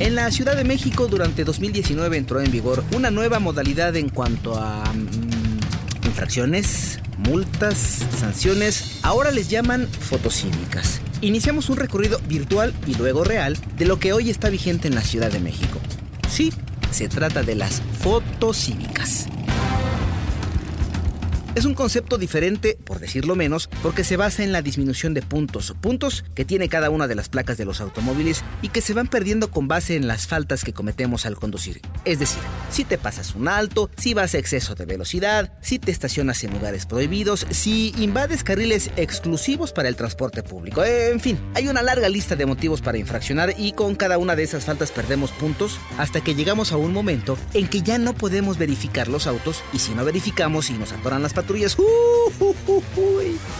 En la Ciudad de México durante 2019 entró en vigor una nueva modalidad en cuanto a mm, infracciones, multas, sanciones, ahora les llaman fotocívicas. Iniciamos un recorrido virtual y luego real de lo que hoy está vigente en la Ciudad de México. Sí, se trata de las fotocívicas. Es un concepto diferente, por decirlo menos, porque se basa en la disminución de puntos, puntos que tiene cada una de las placas de los automóviles y que se van perdiendo con base en las faltas que cometemos al conducir. Es decir, si te pasas un alto, si vas a exceso de velocidad, si te estacionas en lugares prohibidos, si invades carriles exclusivos para el transporte público. En fin, hay una larga lista de motivos para infraccionar y con cada una de esas faltas perdemos puntos hasta que llegamos a un momento en que ya no podemos verificar los autos y si no verificamos y nos atoran las patrullas,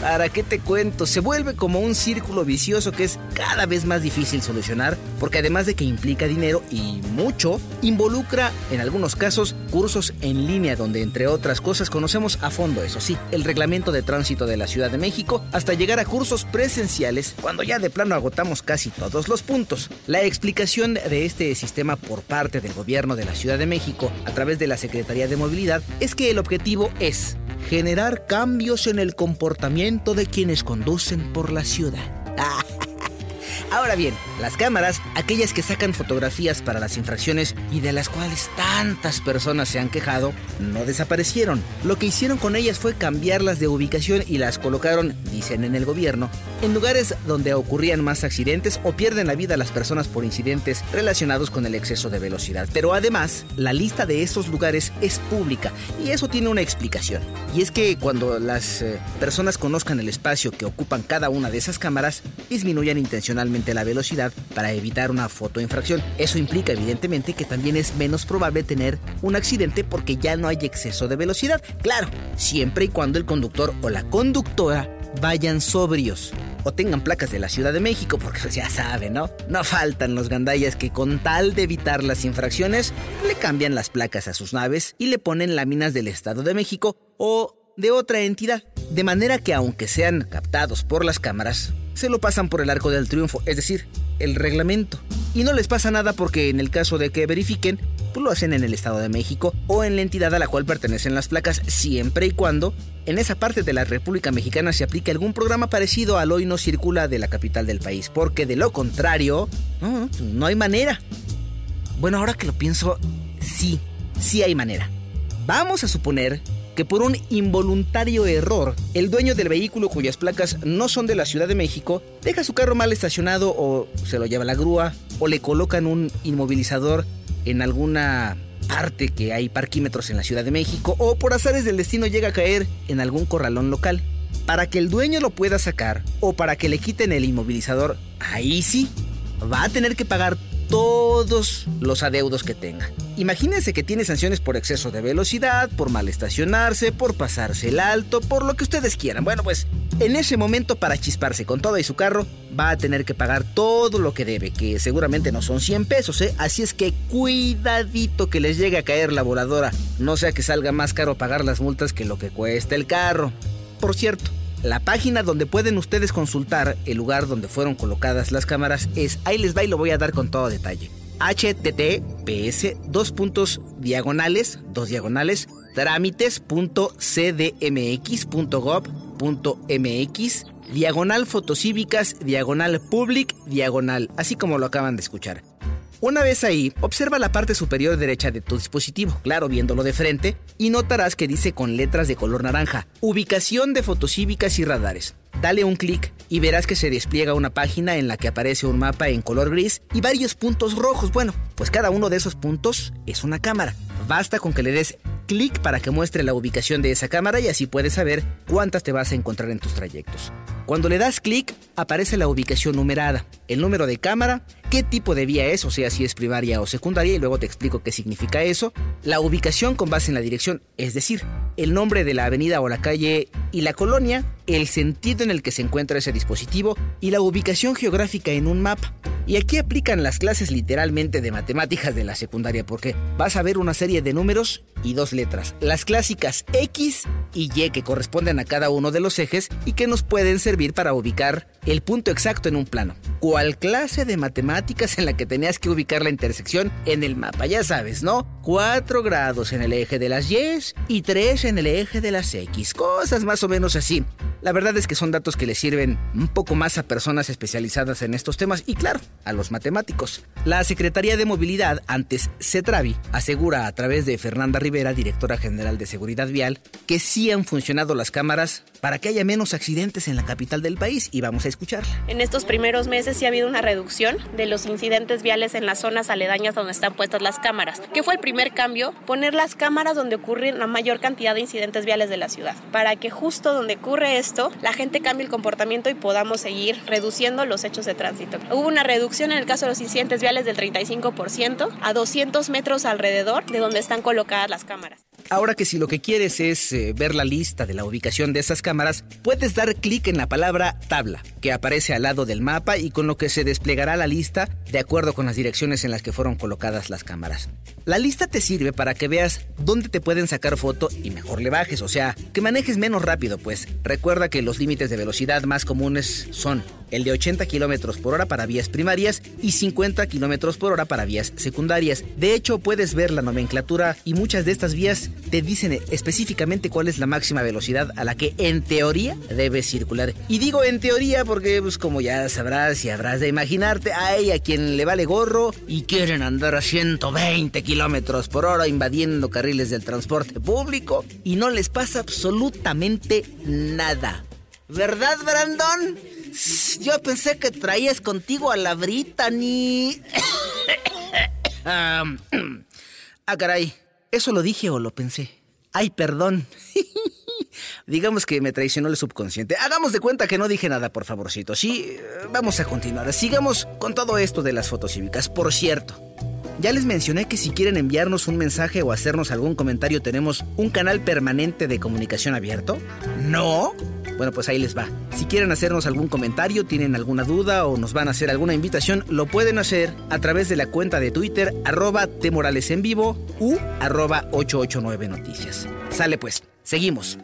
¿para qué te cuento? Se vuelve como un círculo vicioso que es cada vez más difícil solucionar porque además de que implica dinero y mucho, involucra en algunos casos cursos en línea donde entre otras cosas conocemos a fondo, eso sí, el reglamento de tránsito de la Ciudad de México hasta llegar a cursos presenciales cuando ya de plano agotamos casi todos los puntos. La explicación de este sistema por parte del gobierno de la Ciudad de México a través de la Secretaría de Movilidad es que el objetivo es generar cambios en el comportamiento de quienes conducen por la ciudad. Ahora bien, las cámaras, aquellas que sacan fotografías para las infracciones y de las cuales tantas personas se han quejado, no desaparecieron. Lo que hicieron con ellas fue cambiarlas de ubicación y las colocaron, dicen en el gobierno, en lugares donde ocurrían más accidentes o pierden la vida las personas por incidentes relacionados con el exceso de velocidad. Pero además, la lista de esos lugares es pública y eso tiene una explicación. Y es que cuando las eh, personas conozcan el espacio que ocupan cada una de esas cámaras, disminuyan intencionalmente la velocidad para evitar una fotoinfracción. Eso implica evidentemente que también es menos probable tener un accidente porque ya no hay exceso de velocidad. Claro, siempre y cuando el conductor o la conductora vayan sobrios o tengan placas de la Ciudad de México, porque pues ya saben, ¿no? No faltan los gandallas que con tal de evitar las infracciones le cambian las placas a sus naves y le ponen láminas del Estado de México o de otra entidad. De manera que aunque sean captados por las cámaras, se lo pasan por el arco del triunfo, es decir, el reglamento. Y no les pasa nada porque en el caso de que verifiquen, pues lo hacen en el Estado de México o en la entidad a la cual pertenecen las placas, siempre y cuando en esa parte de la República Mexicana se aplique algún programa parecido al hoy no circula de la capital del país, porque de lo contrario, no, no hay manera. Bueno, ahora que lo pienso, sí, sí hay manera. Vamos a suponer que por un involuntario error, el dueño del vehículo cuyas placas no son de la Ciudad de México deja su carro mal estacionado o se lo lleva la grúa o le colocan un inmovilizador en alguna parte que hay parquímetros en la Ciudad de México o por azares del destino llega a caer en algún corralón local. Para que el dueño lo pueda sacar o para que le quiten el inmovilizador, ahí sí, va a tener que pagar todos los adeudos que tenga. Imagínense que tiene sanciones por exceso de velocidad, por mal estacionarse, por pasarse el alto, por lo que ustedes quieran. Bueno, pues en ese momento para chisparse con todo y su carro va a tener que pagar todo lo que debe, que seguramente no son 100 pesos, ¿eh? Así es que cuidadito que les llegue a caer la voladora, no sea que salga más caro pagar las multas que lo que cuesta el carro. Por cierto, la página donde pueden ustedes consultar el lugar donde fueron colocadas las cámaras es, ahí les va y lo voy a dar con todo detalle. https dos puntos diagonales, dos diagonales, trámites.cdmx.gov.mx, diagonal fotocívicas, diagonal public, diagonal, así como lo acaban de escuchar. Una vez ahí, observa la parte superior derecha de tu dispositivo, claro, viéndolo de frente, y notarás que dice con letras de color naranja, ubicación de fotocívicas y radares. Dale un clic y verás que se despliega una página en la que aparece un mapa en color gris y varios puntos rojos. Bueno, pues cada uno de esos puntos es una cámara. Basta con que le des clic para que muestre la ubicación de esa cámara y así puedes saber cuántas te vas a encontrar en tus trayectos. Cuando le das clic, aparece la ubicación numerada, el número de cámara, qué tipo de vía es, o sea, si es primaria o secundaria, y luego te explico qué significa eso, la ubicación con base en la dirección, es decir, el nombre de la avenida o la calle y la colonia, el sentido en el que se encuentra ese dispositivo y la ubicación geográfica en un mapa. Y aquí aplican las clases literalmente de matemáticas de la secundaria porque vas a ver una serie de números y dos letras, las clásicas X y Y que corresponden a cada uno de los ejes y que nos pueden servir para ubicar el punto exacto en un plano. ¿Cuál clase de matemáticas en la que tenías que ubicar la intersección en el mapa? Ya sabes, ¿no? 4 grados en el eje de las Y y 3 en el eje de las X. Cosas más o menos así. La verdad es que son datos que le sirven un poco más a personas especializadas en estos temas y claro, a los matemáticos. La Secretaría de Movilidad, antes CETRAVI, asegura a través de Fernanda Rivera, directora general de Seguridad Vial, que sí han funcionado las cámaras para que haya menos accidentes en la capital del país y vamos a escucharla. En estos primeros meses sí ha habido una reducción de los incidentes viales en las zonas aledañas donde están puestas las cámaras. ¿Qué fue el primer cambio? Poner las cámaras donde ocurren la mayor cantidad de incidentes viales de la ciudad, para que justo donde ocurre esto la gente cambie el comportamiento y podamos seguir reduciendo los hechos de tránsito. Hubo una reducción en el caso de los incidentes viales del 35% a 200 metros alrededor de donde están colocadas las cámaras. Ahora que si lo que quieres es eh, ver la lista de la ubicación de esas cámaras, puedes dar clic en la palabra tabla, que aparece al lado del mapa y con lo que se desplegará la lista de acuerdo con las direcciones en las que fueron colocadas las cámaras. La lista te sirve para que veas dónde te pueden sacar foto y mejor le bajes, o sea, que manejes menos rápido, pues recuerda que los límites de velocidad más comunes son el de 80 km por hora para vías primarias y 50 km por hora para vías secundarias. De hecho, puedes ver la nomenclatura y muchas de estas vías te dicen específicamente cuál es la máxima velocidad a la que en teoría debes circular. Y digo en teoría porque, pues como ya sabrás y habrás de imaginarte, hay a quien le vale gorro y quieren andar a 120 km por hora invadiendo carriles del transporte público y no les pasa absolutamente nada. ¿Verdad, Brandon? Yo pensé que traías contigo a la Brittany. ah, caray. ¿Eso lo dije o lo pensé? Ay, perdón. Digamos que me traicionó el subconsciente. Hagamos de cuenta que no dije nada, por favorcito. Sí, vamos a continuar. Sigamos con todo esto de las fotos cívicas. Por cierto, ya les mencioné que si quieren enviarnos un mensaje o hacernos algún comentario tenemos un canal permanente de comunicación abierto. ¿No? Bueno, pues ahí les va. Si quieren hacernos algún comentario, tienen alguna duda o nos van a hacer alguna invitación, lo pueden hacer a través de la cuenta de Twitter arroba temorales en vivo u arroba 889 noticias. Sale pues, seguimos.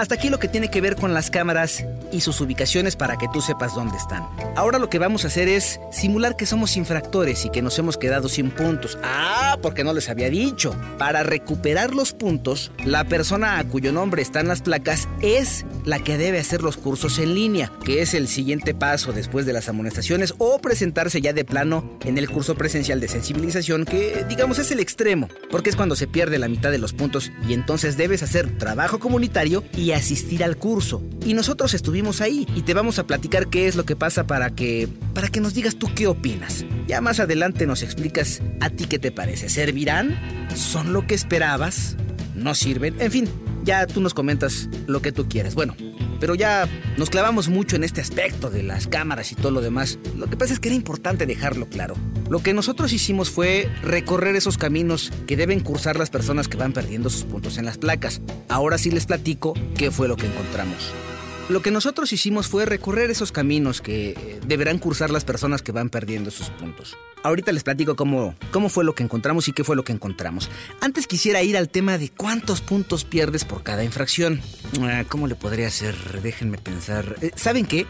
Hasta aquí lo que tiene que ver con las cámaras y sus ubicaciones para que tú sepas dónde están. Ahora lo que vamos a hacer es simular que somos infractores y que nos hemos quedado sin puntos. Ah, porque no les había dicho. Para recuperar los puntos, la persona a cuyo nombre están las placas es la que debe hacer los cursos en línea, que es el siguiente paso después de las amonestaciones o presentarse ya de plano en el curso presencial de sensibilización, que digamos es el extremo, porque es cuando se pierde la mitad de los puntos y entonces debes hacer trabajo comunitario y asistir al curso. Y nosotros estuvimos ahí y te vamos a platicar qué es lo que pasa para que para que nos digas tú qué opinas. Ya más adelante nos explicas a ti qué te parece. ¿Servirán? ¿Son lo que esperabas? ¿No sirven? En fin, ya tú nos comentas lo que tú quieras. Bueno, pero ya nos clavamos mucho en este aspecto de las cámaras y todo lo demás. Lo que pasa es que era importante dejarlo claro. Lo que nosotros hicimos fue recorrer esos caminos que deben cursar las personas que van perdiendo sus puntos en las placas. Ahora sí les platico qué fue lo que encontramos. Lo que nosotros hicimos fue recorrer esos caminos que eh, deberán cursar las personas que van perdiendo sus puntos. Ahorita les platico cómo, cómo fue lo que encontramos y qué fue lo que encontramos. Antes quisiera ir al tema de cuántos puntos pierdes por cada infracción. Ah, ¿Cómo le podría hacer? Déjenme pensar. Eh, ¿Saben qué?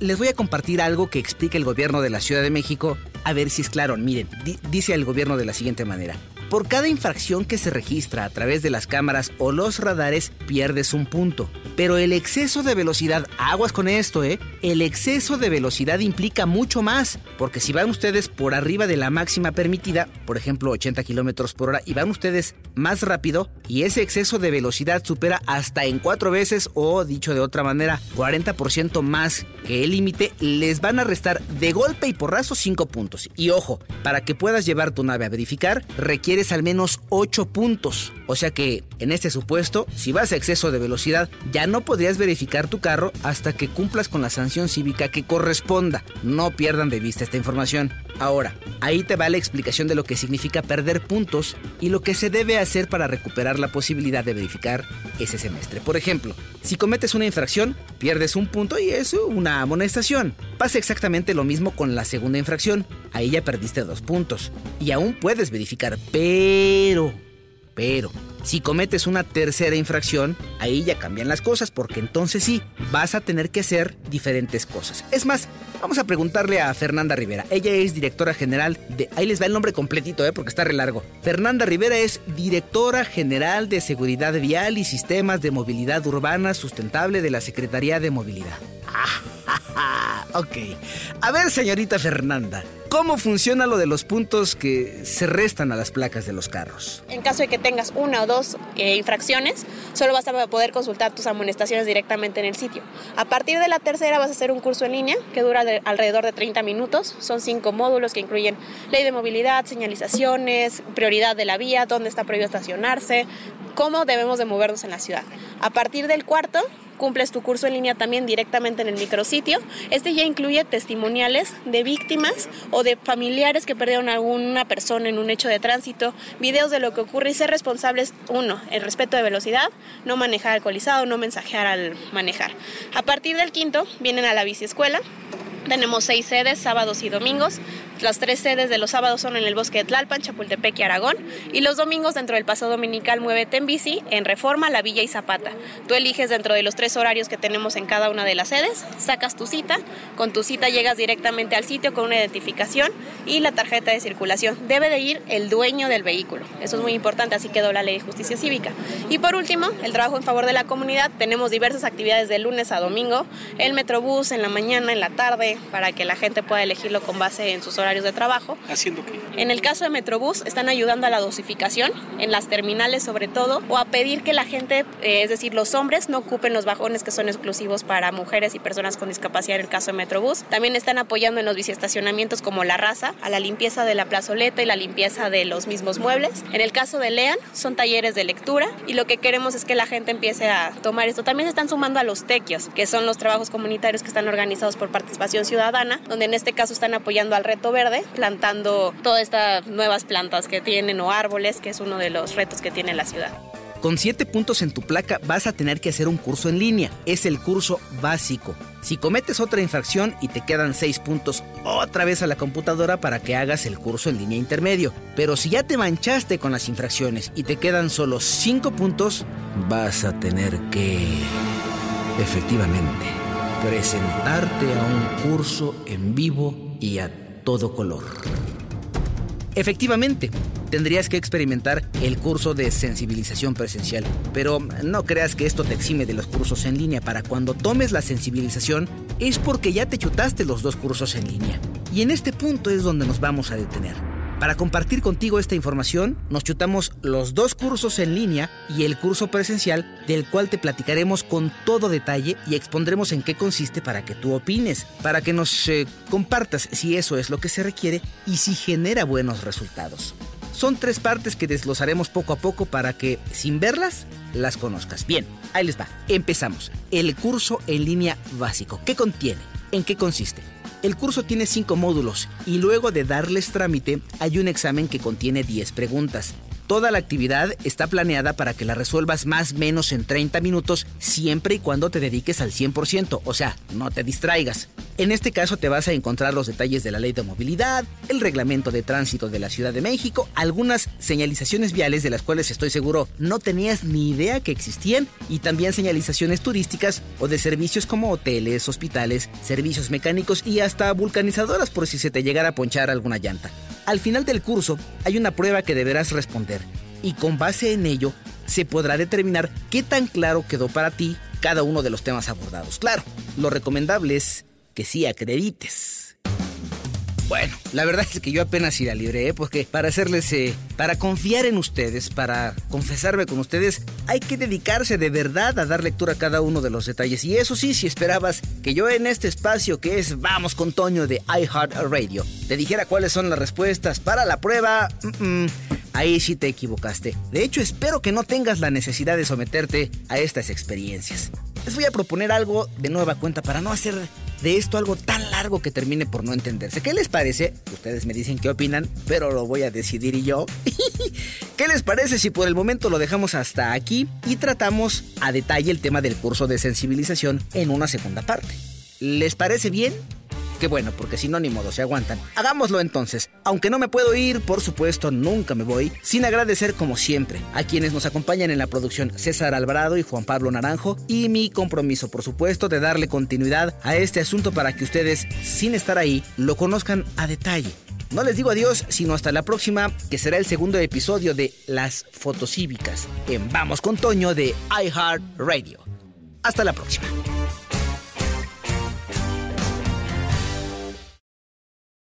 les voy a compartir algo que explica el gobierno de la Ciudad de México. A ver si es claro. Miren, dice el gobierno de la siguiente manera. Por cada infracción que se registra a través de las cámaras o los radares, pierdes un punto. Pero el exceso de velocidad, aguas con esto, ¿eh? El exceso de velocidad implica mucho más, porque si van ustedes por arriba de la máxima permitida, por ejemplo 80 kilómetros por hora, y van ustedes más rápido, y ese exceso de velocidad supera hasta en cuatro veces, o dicho de otra manera, 40% más que el límite, les van a restar de golpe y porrazo 5 puntos. Y ojo, para que puedas llevar tu nave a verificar, requiere al menos 8 puntos. O sea que, en este supuesto, si vas a exceso de velocidad, ya no podrías verificar tu carro hasta que cumplas con las cívica que corresponda. No pierdan de vista esta información. Ahora, ahí te va la explicación de lo que significa perder puntos y lo que se debe hacer para recuperar la posibilidad de verificar ese semestre. Por ejemplo, si cometes una infracción, pierdes un punto y es una amonestación. Pasa exactamente lo mismo con la segunda infracción. Ahí ya perdiste dos puntos. Y aún puedes verificar, pero... Pero, si cometes una tercera infracción, ahí ya cambian las cosas porque entonces sí, vas a tener que hacer diferentes cosas. Es más, vamos a preguntarle a Fernanda Rivera. Ella es directora general de... Ahí les va el nombre completito, ¿eh? porque está re largo. Fernanda Rivera es directora general de Seguridad Vial y Sistemas de Movilidad Urbana Sustentable de la Secretaría de Movilidad. Ah, ok. A ver, señorita Fernanda, ¿Cómo funciona lo de los puntos que se restan a las placas de los carros? En caso de que tengas una o dos eh, infracciones, solo vas a poder consultar tus amonestaciones directamente en el sitio. A partir de la tercera vas a hacer un curso en línea que dura alrededor de 30 minutos. Son cinco módulos que incluyen ley de movilidad, señalizaciones, prioridad de la vía, dónde está prohibido estacionarse, cómo debemos de movernos en la ciudad. A partir del cuarto cumples tu curso en línea también directamente en el micrositio. Este ya incluye testimoniales de víctimas o de familiares que perdieron a alguna persona en un hecho de tránsito, videos de lo que ocurre y ser responsables, uno, el respeto de velocidad, no manejar alcoholizado, no mensajear al manejar. A partir del quinto vienen a la biciescuela, tenemos seis sedes, sábados y domingos. Las tres sedes de los sábados son en el bosque de Tlalpan, Chapultepec y Aragón. Y los domingos dentro del paso dominical Muévete en bici en Reforma, La Villa y Zapata. Tú eliges dentro de los tres horarios que tenemos en cada una de las sedes, sacas tu cita. Con tu cita llegas directamente al sitio con una identificación y la tarjeta de circulación. Debe de ir el dueño del vehículo. Eso es muy importante, así quedó la ley de justicia cívica. Y por último, el trabajo en favor de la comunidad. Tenemos diversas actividades de lunes a domingo. El Metrobús en la mañana, en la tarde, para que la gente pueda elegirlo con base en sus horarios de trabajo. ¿Haciendo qué? En el caso de Metrobús, están ayudando a la dosificación, en las terminales sobre todo, o a pedir que la gente, eh, es decir, los hombres, no ocupen los vagones que son exclusivos para mujeres y personas con discapacidad en el caso de Metrobús. También están apoyando en los biciestacionamientos como La Raza, a la limpieza de la plazoleta y la limpieza de los mismos muebles. En el caso de Lean, son talleres de lectura y lo que queremos es que la gente empiece a tomar esto. También se están sumando a los tequios, que son los trabajos comunitarios que están organizados por participación ciudadana, donde en este caso están apoyando al reto plantando todas estas nuevas plantas que tienen o árboles, que es uno de los retos que tiene la ciudad. Con 7 puntos en tu placa vas a tener que hacer un curso en línea. Es el curso básico. Si cometes otra infracción y te quedan 6 puntos, otra vez a la computadora para que hagas el curso en línea intermedio. Pero si ya te manchaste con las infracciones y te quedan solo 5 puntos, vas a tener que... Efectivamente, presentarte a un curso en vivo y a todo color. Efectivamente, tendrías que experimentar el curso de sensibilización presencial, pero no creas que esto te exime de los cursos en línea. Para cuando tomes la sensibilización es porque ya te chutaste los dos cursos en línea. Y en este punto es donde nos vamos a detener. Para compartir contigo esta información, nos chutamos los dos cursos en línea y el curso presencial, del cual te platicaremos con todo detalle y expondremos en qué consiste para que tú opines, para que nos eh, compartas si eso es lo que se requiere y si genera buenos resultados. Son tres partes que desglosaremos poco a poco para que, sin verlas, las conozcas. Bien, ahí les va. Empezamos. El curso en línea básico. ¿Qué contiene? ¿En qué consiste? El curso tiene 5 módulos y luego de darles trámite hay un examen que contiene 10 preguntas. Toda la actividad está planeada para que la resuelvas más o menos en 30 minutos siempre y cuando te dediques al 100%, o sea, no te distraigas. En este caso te vas a encontrar los detalles de la ley de movilidad, el reglamento de tránsito de la Ciudad de México, algunas señalizaciones viales de las cuales estoy seguro no tenías ni idea que existían y también señalizaciones turísticas o de servicios como hoteles, hospitales, servicios mecánicos y hasta vulcanizadoras por si se te llegara a ponchar alguna llanta. Al final del curso hay una prueba que deberás responder y con base en ello se podrá determinar qué tan claro quedó para ti cada uno de los temas abordados. Claro, lo recomendable es que sí acredites. Bueno, la verdad es que yo apenas sí la libré, ¿eh? porque para hacerles, eh, para confiar en ustedes, para confesarme con ustedes, hay que dedicarse de verdad a dar lectura a cada uno de los detalles. Y eso sí, si esperabas que yo en este espacio que es Vamos con Toño de iHeartRadio te dijera cuáles son las respuestas para la prueba, ahí sí te equivocaste. De hecho, espero que no tengas la necesidad de someterte a estas experiencias. Les voy a proponer algo de nueva cuenta para no hacer de esto algo tan largo que termine por no entenderse. ¿Qué les parece? Ustedes me dicen qué opinan, pero lo voy a decidir y yo. ¿Qué les parece si por el momento lo dejamos hasta aquí y tratamos a detalle el tema del curso de sensibilización en una segunda parte? ¿Les parece bien? Qué bueno, porque si no, ni modo, se aguantan. Hagámoslo entonces. Aunque no me puedo ir, por supuesto, nunca me voy, sin agradecer como siempre a quienes nos acompañan en la producción César Alvarado y Juan Pablo Naranjo y mi compromiso, por supuesto, de darle continuidad a este asunto para que ustedes, sin estar ahí, lo conozcan a detalle. No les digo adiós, sino hasta la próxima, que será el segundo episodio de Las Fotocívicas en Vamos con Toño de iHeart Radio. Hasta la próxima.